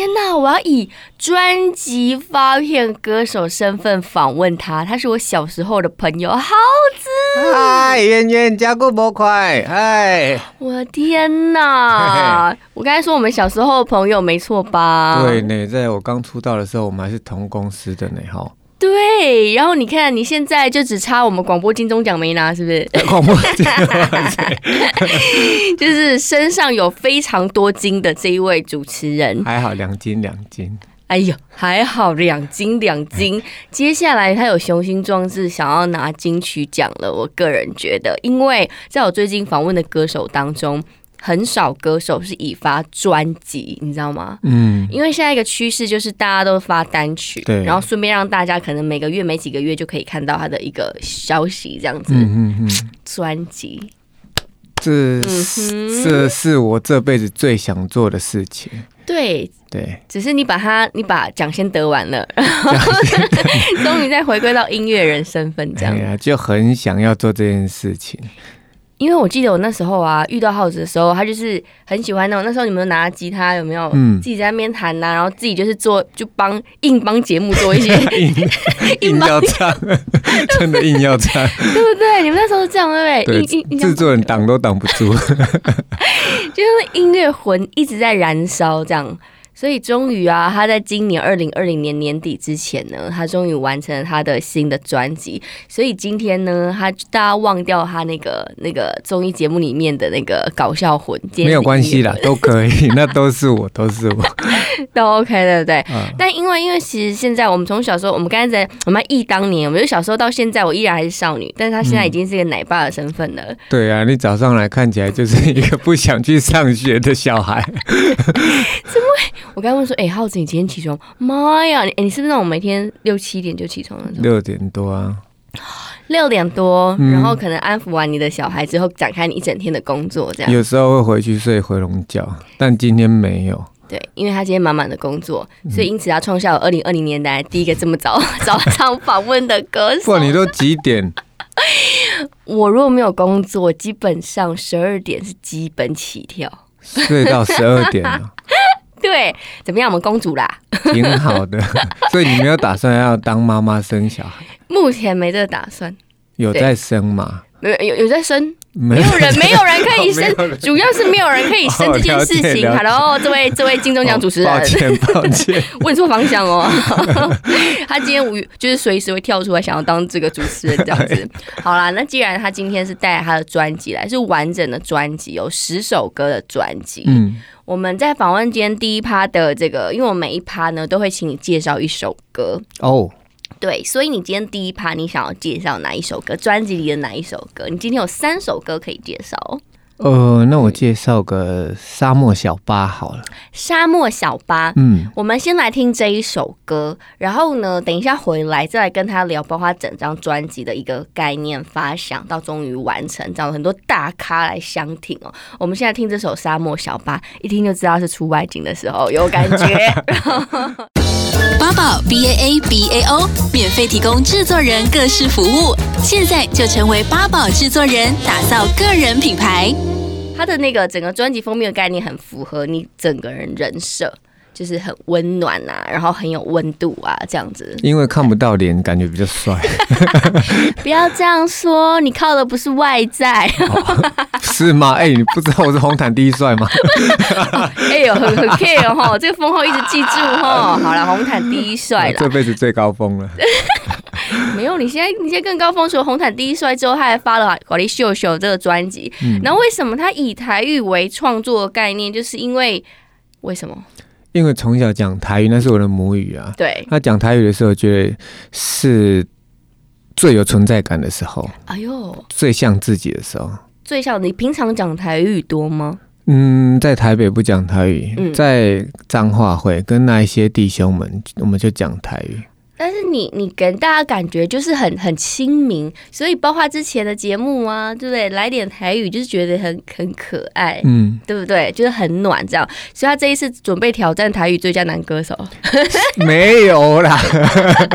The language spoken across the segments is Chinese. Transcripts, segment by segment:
天呐，我要以专辑发片歌手身份访问他，他是我小时候的朋友，耗子。嗨，圆圆，加固模块，嗨！我的天呐，我刚才说我们小时候的朋友没错吧？对呢，在我刚出道的时候，我们还是同公司的呢，哈。对，然后你看你现在就只差我们广播金钟奖没拿，是不是？广播金 就是身上有非常多金的这一位主持人，还好两金两金。哎呦，还好两金两金。接下来他有雄心壮志想要拿金曲奖了，我个人觉得，因为在我最近访问的歌手当中。很少歌手是以发专辑，你知道吗？嗯，因为现在一个趋势就是大家都发单曲，对，然后顺便让大家可能每个月、每几个月就可以看到他的一个消息，这样子。嗯嗯嗯。专辑，这这是我这辈子最想做的事情。对对，只是你把他，你把奖先得完了，然后 终于再回归到音乐人身份，这样。对啊，就很想要做这件事情。因为我记得我那时候啊，遇到耗子的时候，他就是很喜欢那种。那时候你们拿吉他有没有？嗯，自己在那边弹呐，然后自己就是做，就帮硬帮节目做一些 硬要唱，真的硬要唱，对不对？你们那时候是这样对不对？对，制作人挡都挡不住，就是音乐魂一直在燃烧，这样。所以终于啊，他在今年二零二零年年底之前呢，他终于完成了他的新的专辑。所以今天呢，他大家忘掉他那个那个综艺节目里面的那个搞笑魂，没有关系啦，都可以，那都是我，都是我，都 OK 对不对？嗯、但因为因为其实现在我们从小时候，我们刚才在我们忆当年，我们就小时候到现在，我依然还是少女，但是他现在已经是一个奶爸的身份了。嗯、对啊，你早上来看起来就是一个不想去上学的小孩，怎么会？我刚刚问说：“哎、欸，浩子，你今天起床？妈呀，你、欸、你是不是那种每天六七点就起床那种？六点多啊，六点多，然后可能安抚完你的小孩之后，展开你一整天的工作，这样。有时候会回去睡回笼觉，但今天没有。对，因为他今天满满的工作，所以因此他创下了二零二零年来第一个这么早 早上访问的歌手。哇，你都几点？我如果没有工作，基本上十二点是基本起跳，睡到十二点了。” 对，怎么样？我们公主啦，挺好的。所以你没有打算要当妈妈生小孩？目前没这个打算。有在生吗？没有，有有在生。没有人，没有人可以生，主要是没有人可以生这件事情。Hello，这位这位金钟奖主持人，抱歉抱歉，问错方向哦。他今天无语，就是随时会跳出来想要当这个主持人这样子。好啦，那既然他今天是带他的专辑来，是完整的专辑，有十首歌的专辑。嗯。我们在访问今天第一趴的这个，因为我每一趴呢都会请你介绍一首歌哦。对，所以你今天第一趴你想要介绍哪一首歌？专辑里的哪一首歌？你今天有三首歌可以介绍。呃，那我介绍个沙漠小巴好了。沙漠小巴，嗯，我们先来听这一首歌，然后呢，等一下回来再来跟他聊，包括整张专辑的一个概念发想到终于完成，找了很多大咖来相挺哦。我们现在听这首沙漠小巴，一听就知道是出外景的时候有感觉。八宝 B A A B A O 免费提供制作人各式服务，现在就成为八宝制作人，打造个人品牌。他的那个整个专辑封面的概念很符合你整个人人设。就是很温暖啊，然后很有温度啊，这样子。因为看不到脸，感觉比较帅。不要这样说，你靠的不是外在，哦、是吗？哎、欸，你不知道我是红毯第一帅吗？哎呦，很很 care 哈，这个封号一直记住哈。好了，红毯第一帅了，这辈子最高峰了。没有，你现在你现在更高峰，除了红毯第一帅之后，他还发了《华丽秀秀》这个专辑。嗯、然后为什么他以台语为创作概念？就是因为为什么？因为从小讲台语，那是我的母语啊。对，他讲台语的时候，觉得是最有存在感的时候。哎呦，最像自己的时候。最像你平常讲台语多吗？嗯，在台北不讲台语，嗯、在彰化会跟那一些弟兄们，我们就讲台语。但是你你给大家感觉就是很很亲民，所以包括之前的节目啊，对不对？来点台语就是觉得很很可爱，嗯，对不对？就是很暖这样。所以他这一次准备挑战台语最佳男歌手，没有啦，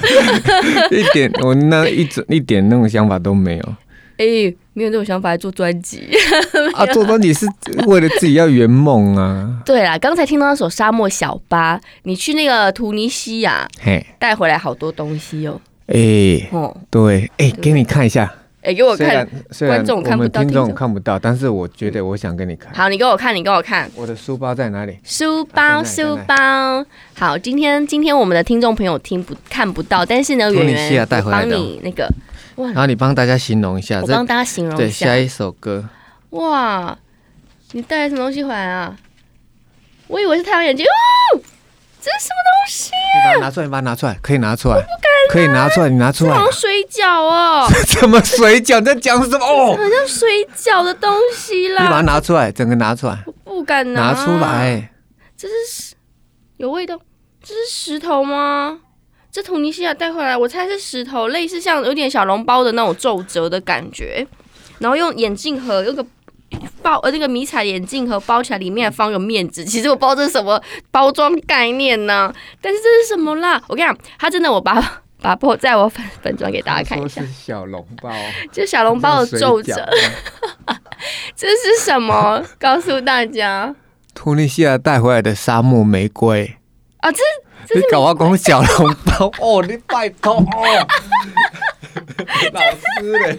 一点我那一整一点那种想法都没有。哎、欸，没有这种想法来做专辑 啊？做专辑是为了自己要圆梦啊？对啦，刚才听到那首《沙漠小巴》，你去那个突尼西亚，嘿，带回来好多东西哦。哎、欸，哦，对，哎、欸，给你看一下。哎、欸，给我看，观众看不到，听众看不到，但是我觉得我想给你看。好，你给我看，你给我看。我的书包在哪里？书包，书包。好，今天今天我们的听众朋友听不看不到，但是呢，圆圆帮你那个。然后你帮大家形容一下，我帮大家形容一下。对，下一首歌。哇，你带来什么东西回来啊？我以为是太阳眼镜哦，这是什么东西？你把它拿出来，你把它拿出来，可以拿出来。我不敢。可以拿出来，你拿出来。像水饺哦。什么水饺？你在讲什么？哦，好像水饺的东西啦。你把它拿出来，整个拿出来。我不敢拿。拿出来。这是有味道。这是石头吗？这突尼西亚带回来，我猜是石头，类似像有点小笼包的那种皱褶的感觉，然后用眼镜盒，用个包呃那个迷彩眼镜盒包起来，里面还放个面纸。其实我不知道这是什么包装概念呢，但是这是什么啦？我跟你讲，它真的，我把 把破在我粉粉专给大家看一下。是小笼包，就小笼包的皱褶。这是什么？告诉大家，突尼西亚带回来的沙漠玫瑰啊，这。你搞我讲小笼包 哦，你拜托哦，老师嘞，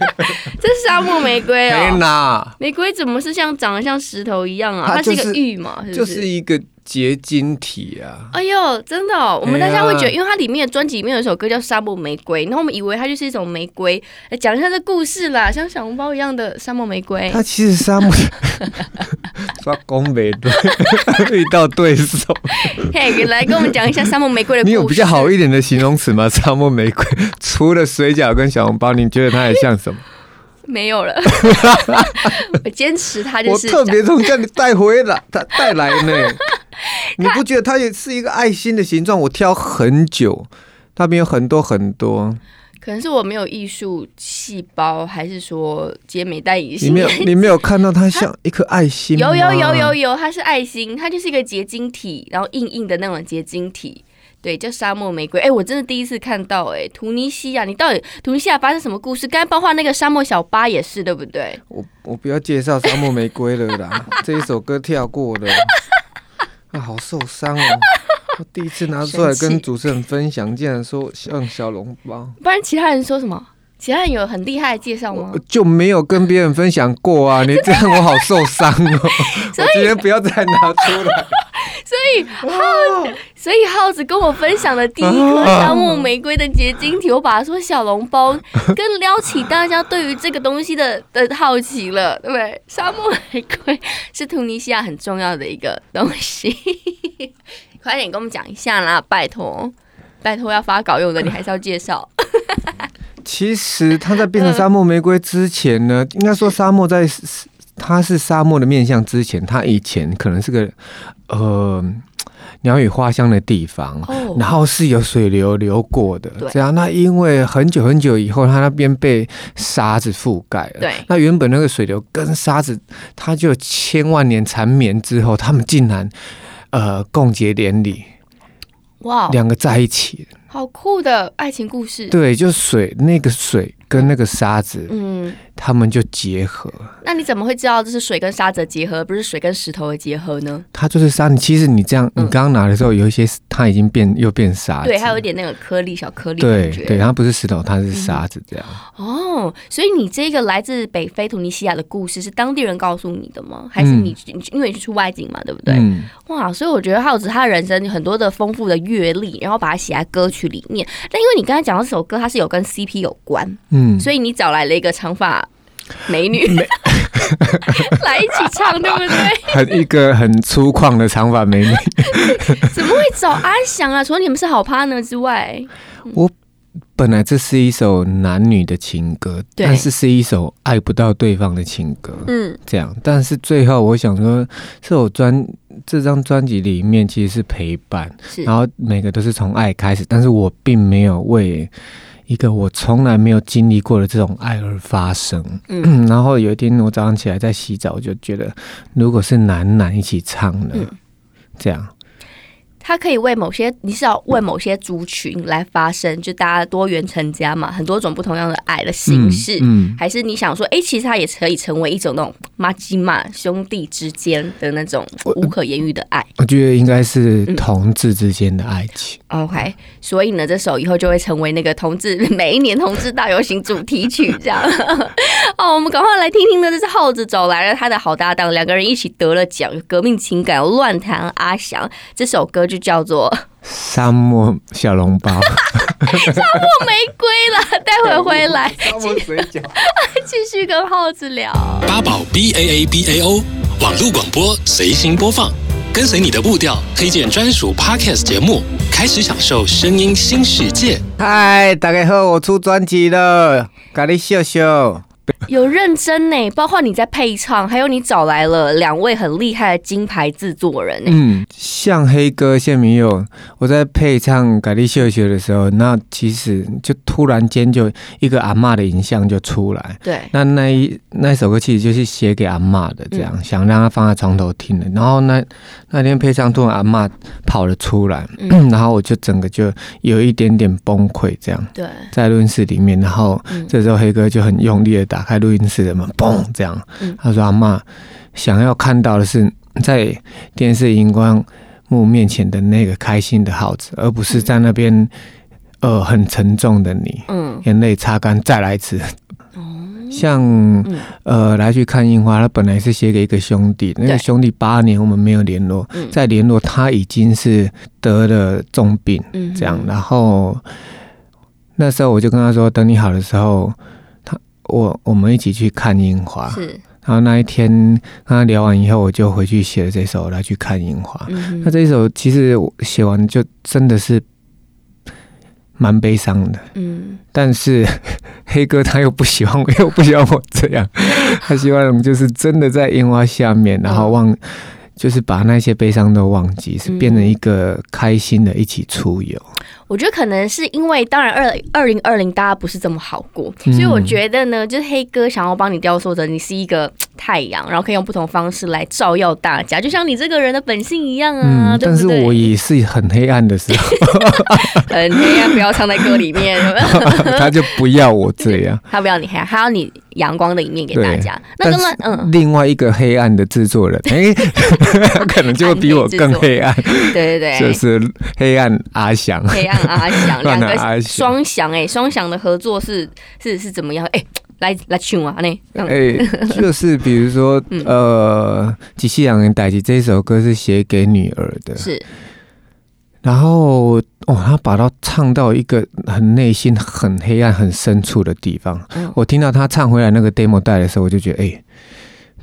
这是沙漠玫瑰哦。天哪，玫瑰怎么是像长得像石头一样啊？它，就是、一个玉嘛，是不是？就是一个。结晶体啊！哎呦，真的，哦，我们大家会觉得，因为它里面的专辑里面有一首歌叫《沙漠玫瑰》，然后我们以为它就是一种玫瑰。来讲一下这故事啦，像小笼包一样的沙漠玫瑰。它其实沙漠 刷工没对，遇到对手。嘿，你来跟我们讲一下沙漠玫瑰的故事。你有比较好一点的形容词吗？沙漠玫瑰除了水饺跟小笼包，你觉得它还像什么？没有了，我坚持它就是。我特别从这里带回来，它带来呢。你不觉得它也是一个爱心的形状？我挑很久，那边有很多很多。可能是我没有艺术细胞，还是说杰美戴隐形？你没有，你没有看到它像一颗爱心吗？有有有有有，它是爱心，它就是一个结晶体，然后硬硬的那种结晶体。对，叫沙漠玫瑰。哎，我真的第一次看到。哎，突尼西亚，你到底突尼西亚发生什么故事？刚才包括那个沙漠小巴也是，对不对？我我不要介绍沙漠玫瑰了啦，这一首歌跳过了。啊，好受伤哦！我第一次拿出来跟主持人分享，竟然说像小笼包。不然其他人说什么？其他人有很厉害的介绍吗？就没有跟别人分享过啊！你这样我好受伤哦。所以我今天不要再拿出来。所以耗，所以耗子跟我分享的第一颗沙漠玫瑰的结晶体，我把它说小笼包，更撩起大家对于这个东西的的好奇了，对不对？沙漠玫瑰是突尼西亚很重要的一个东西，快点跟我们讲一下啦！拜托，拜托要发稿用的，你还是要介绍。其实它在变成沙漠玫瑰之前呢，应该说沙漠在。它是沙漠的面相之前，它以前可能是个呃鸟语花香的地方，哦、然后是有水流流过的，对这样。那因为很久很久以后，它那边被沙子覆盖了，对。那原本那个水流跟沙子，它就千万年缠绵之后，他们竟然呃共结连理，哇，两个在一起，好酷的爱情故事。对，就水那个水。跟那个沙子，嗯，他们就结合。那你怎么会知道这是水跟沙子的结合，不是水跟石头的结合呢？它就是沙。你其实你这样，你刚刚拿的时候，有一些它已经变又变沙子。对，它有一点那个颗粒小颗粒。对对，它不是石头，它是沙子这样。哦，所以你这个来自北非突尼西亚的故事是当地人告诉你的吗？还是你因为你去出外景嘛，对不对？哇，所以我觉得耗子他的人生很多的丰富的阅历，然后把它写在歌曲里面。但因为你刚才讲到这首歌，它是有跟 CP 有关。嗯，所以你找来了一个长发美女。来一起唱，对不对？很一个很粗犷的长发美女，怎么会找阿翔啊？除了你们是好 partner 之外，我本来这是一首男女的情歌，但是是一首爱不到对方的情歌，嗯，这样。但是最后我想说，这首专这张专辑里面其实是陪伴，是，然后每个都是从爱开始，但是我并没有为一个我从来没有经历过的这种爱而发生。嗯，然后有一天我早上起来在洗澡，我就觉得如果是男男一起唱的，嗯这样。他可以为某些，你是要为某些族群来发声，就大家多元成家嘛，很多种不同样的爱的形式，嗯，嗯还是你想说，哎、欸，其实他也可以成为一种那种麻吉嘛兄弟之间的那种无可言喻的爱。我觉得应该是同志之间的爱情。嗯、OK，所以呢，这首以后就会成为那个同志每一年同志大游行主题曲，这样。哦，我们赶快来听听呢，这是耗子走来了他的好搭档，两个人一起得了奖，革命情感乱弹阿翔这首歌。就叫做沙漠小笼包，沙漠玫瑰了。待会回来，沙漠水饺，继续跟耗子聊。八宝 B A A B A O 网络广播随心播放，跟随你的步调，推荐专属 Podcast 节目，开始享受声音新世界。嗨，大家好，我出专辑了，咖喱秀秀。有认真呢，包括你在配唱，还有你找来了两位很厉害的金牌制作人。嗯，像黑哥谢明佑，我在配唱《咖喱秀秀》的时候，那其实就突然间就一个阿嬷的影像就出来。对，那那一那首歌其实就是写给阿嬷的，这样、嗯、想让她放在床头听的。然后那那天配唱，突然阿嬷跑了出来、嗯，然后我就整个就有一点点崩溃，这样。对，在录音室里面，然后这时候黑哥就很用力的打开录音室的门，嘣，这样，他说：“阿嬷想要看到的是在电视荧光幕面前的那个开心的耗子，而不是在那边呃很沉重的你。”嗯，眼泪擦干，再来一次。像呃来去看樱花，他本来是写给一个兄弟，那个兄弟八年我们没有联络，再联络他已经是得了重病，这样，然后。那时候我就跟他说：“等你好的时候，他我我们一起去看樱花。”是。然后那一天跟他聊完以后，我就回去写了这首《来去看樱花》。嗯。那这一首其实我写完就真的是蛮悲伤的。嗯。但是黑哥他又不喜欢我，又不喜欢我这样，他希望我们就是真的在樱花下面，然后忘。就是把那些悲伤都忘记，是变成一个开心的一起出游。嗯、我觉得可能是因为，当然二二零二零大家不是这么好过，嗯，所以我觉得呢，就是黑哥想要帮你雕塑着你是一个 太阳，然后可以用不同方式来照耀大家，就像你这个人的本性一样啊。嗯、对对，但是我也是很黑暗的时候，很黑暗，不要唱在歌里面。他就不要我这样，他不要你黑暗，他要你阳光的一面给大家。那个嗯，另外一个黑暗的制作人，哎、欸。可能就会比我更黑暗，对对对，就是黑暗阿翔，黑暗 阿翔，两个双翔哎，双翔的合作是是是怎么样？哎、欸，来来唱啊，那哎、欸，就是比如说、嗯、呃，机器人的代志这首歌是写给女儿的，是，然后哦，他把它唱到一个很内心、很黑暗、很深处的地方。嗯、我听到他唱回来那个 demo 带的时候，我就觉得哎。欸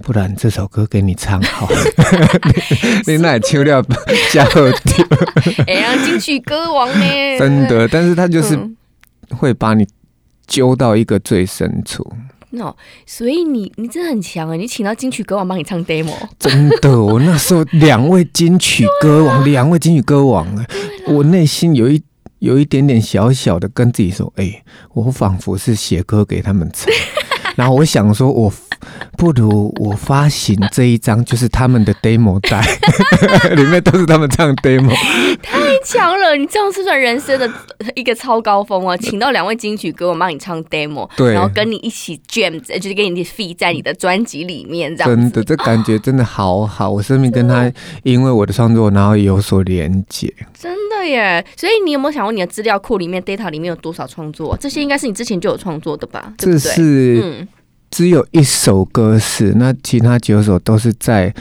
不然这首歌给你唱好了，你那也唱了加好听。哎呀，金曲歌王呢？真的，但是他就是会把你揪到一个最深处。no，，所以你你真的很强啊！你请到金曲歌王帮你唱 demo，真的。我那时候两位金曲歌王，两位金曲歌王，我内心有一有一点点小小的跟自己说：“哎，我仿佛是写歌给他们唱。”然后我想说，我不如我发行这一张，就是他们的 demo 带，里面都是他们唱 demo，太强了！你这样是算人生的一个超高峰啊！请到两位金曲歌，我帮你唱 demo，对，然后跟你一起 jam，就是给你 feat 在你的专辑里面，这样真的，这感觉真的好好。我生命跟他因为我的创作，然后有所连接，真的耶！所以你有没有想过，你的资料库里面 data 里面有多少创作？这些应该是你之前就有创作的吧？这是嗯。只有一首歌是，那其他九首都是在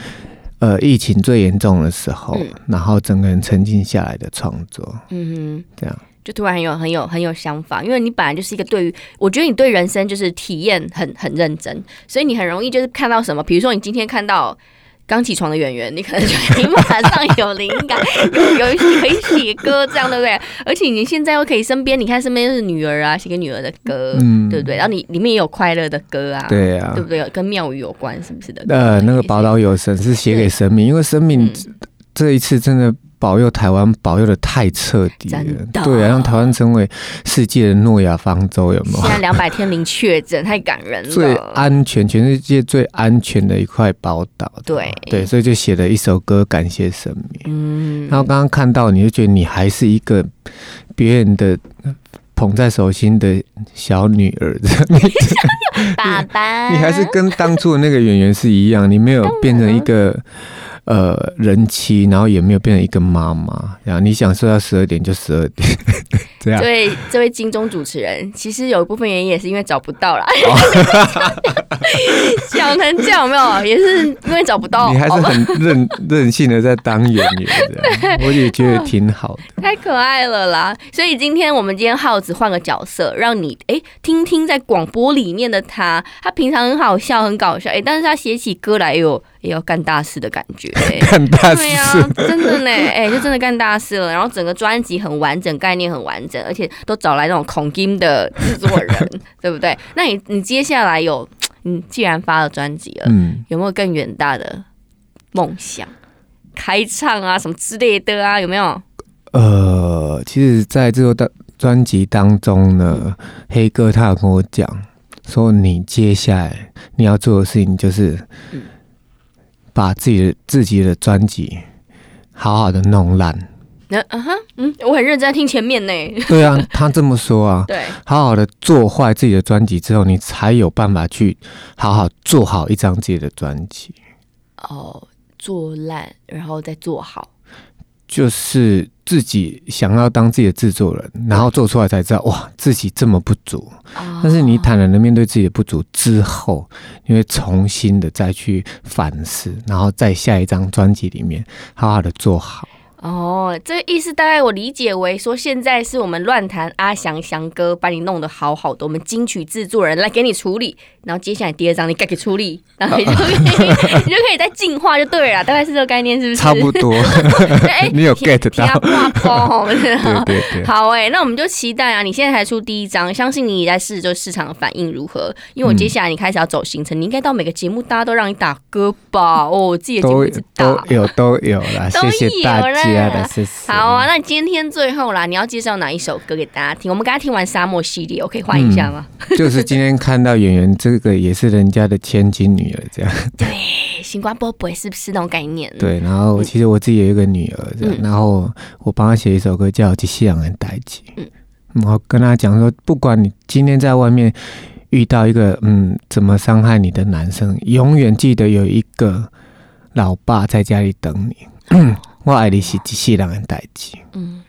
呃疫情最严重的时候，嗯，然后整个人沉静下来的创作。嗯哼，这样。就突然很有很有很有想法，因为你本来就是一个对于，我觉得你对人生就是体验很很认真，所以你很容易就是看到什么，比如说你今天看到刚起床的演员，你可能就可以马上有灵感，有有可以写歌，这样对不对？而且你现在又可以身边，你看身边是女儿啊，写给女儿的歌，嗯，对不对？然后你里面也有快乐的歌啊，对啊，对不对？跟庙宇有关，是不是的？呃，那个宝岛有神是写给神明，因为生命这一次真的。保佑台湾，保佑的太彻底了，对啊，让台湾成为世界的诺亚方舟，有没有？现在 两百天零确诊，太感人了。最安全，全世界最安全的一块宝岛。对对，所以就写了一首歌感谢神明。嗯，然后刚刚看到，你就觉得你还是一个别人的捧在手心的小女儿，爸爸，你还是跟当初的那个演员是一样，你没有变成一个。呃，人妻，然后也没有变成一个妈妈，然后你想说要十二点就十二点，这样。这位这位金钟主持人，其实有一部分原因也是因为找不到啦。想成这样有没有？也是因为找不到。你还是很任任性的在当演员，我也觉得挺好的。太可爱了啦！所以今天我们今天耗子换个角色，让你哎听听在广播里面的他，他平常很好笑很搞笑哎，但是他写起歌来有。也要干大事的感觉，干大事，对啊，真的呢，哎、欸，就真的干大事了。然后整个专辑很完整，概念很完整，而且都找来那种恐金的制作人，对不对？那你你接下来有，你既然发了专辑了，嗯，有没有更远大的梦想？开唱啊，什么之类的啊，有没有？呃，其实，在这个专辑当中呢，黑哥他有跟我讲说，你接下来你要做的事情就是。嗯把自己的自己的专辑好好的弄烂。那啊哈，嗯，我很认真听前面呢。对啊，他这么说啊。对，好好的做坏自己的专辑之后，你才有办法去好好做好一张自己的专辑。哦，做烂，然后再做好。就是自己想要当自己的制作人，然后做出来才知道哇，自己这么不足。但是你坦然的面对自己的不足之后，你会重新的再去反思，然后在下一张专辑里面好好的做好。哦，这个意思大概我理解为说，现在是我们乱弹阿翔翔哥把你弄得好好的，我们金曲制作人来给你处理，然后接下来第二张你该给处理，然后你就可以你就可以再进化就对了，大概是这个概念，是不是？差不多。哎，你有 get 到？对对对。好哎，那我们就期待啊！你现在才出第一张，相信你也在试，就市场的反应如何？因为我接下来你开始要走行程，你应该到每个节目大家都让你打歌吧？哦，我自己的节目都有都有啦，谢谢大家。好啊，那今天最后啦，你要介绍哪一首歌给大家听？我们刚刚听完沙漠系列，我可以换一下吗？嗯、就是今天看到演员这个也是人家的千金女儿，这样 对，星光宝贝是不是那种概念？对，然后其实我自己有一个女儿，这样，嗯、然后我帮她写一首歌叫《吉西洋人代记》，嗯，我跟他讲说，不管你今天在外面遇到一个嗯怎么伤害你的男生，永远记得有一个老爸在家里等你。嗯我爱你是一世人的代志。嗯，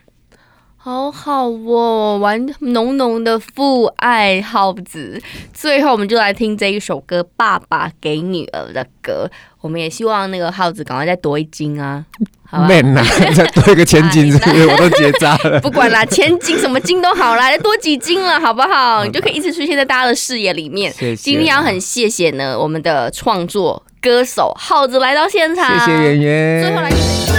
好好哦，玩浓浓的父爱浩子。最后，我们就来听这一首歌《爸爸给女儿的歌》。我们也希望那个耗子赶快再多一斤啊！好吧，再多一个千斤是不是？我都结扎了。不管啦，千斤什么金都好啦，再多几斤了，好不好？你就可以一直出现在大家的视野里面。谢谢。今天要很谢谢呢，我们的创作歌手耗子来到现场。谢谢圆圆。最后来。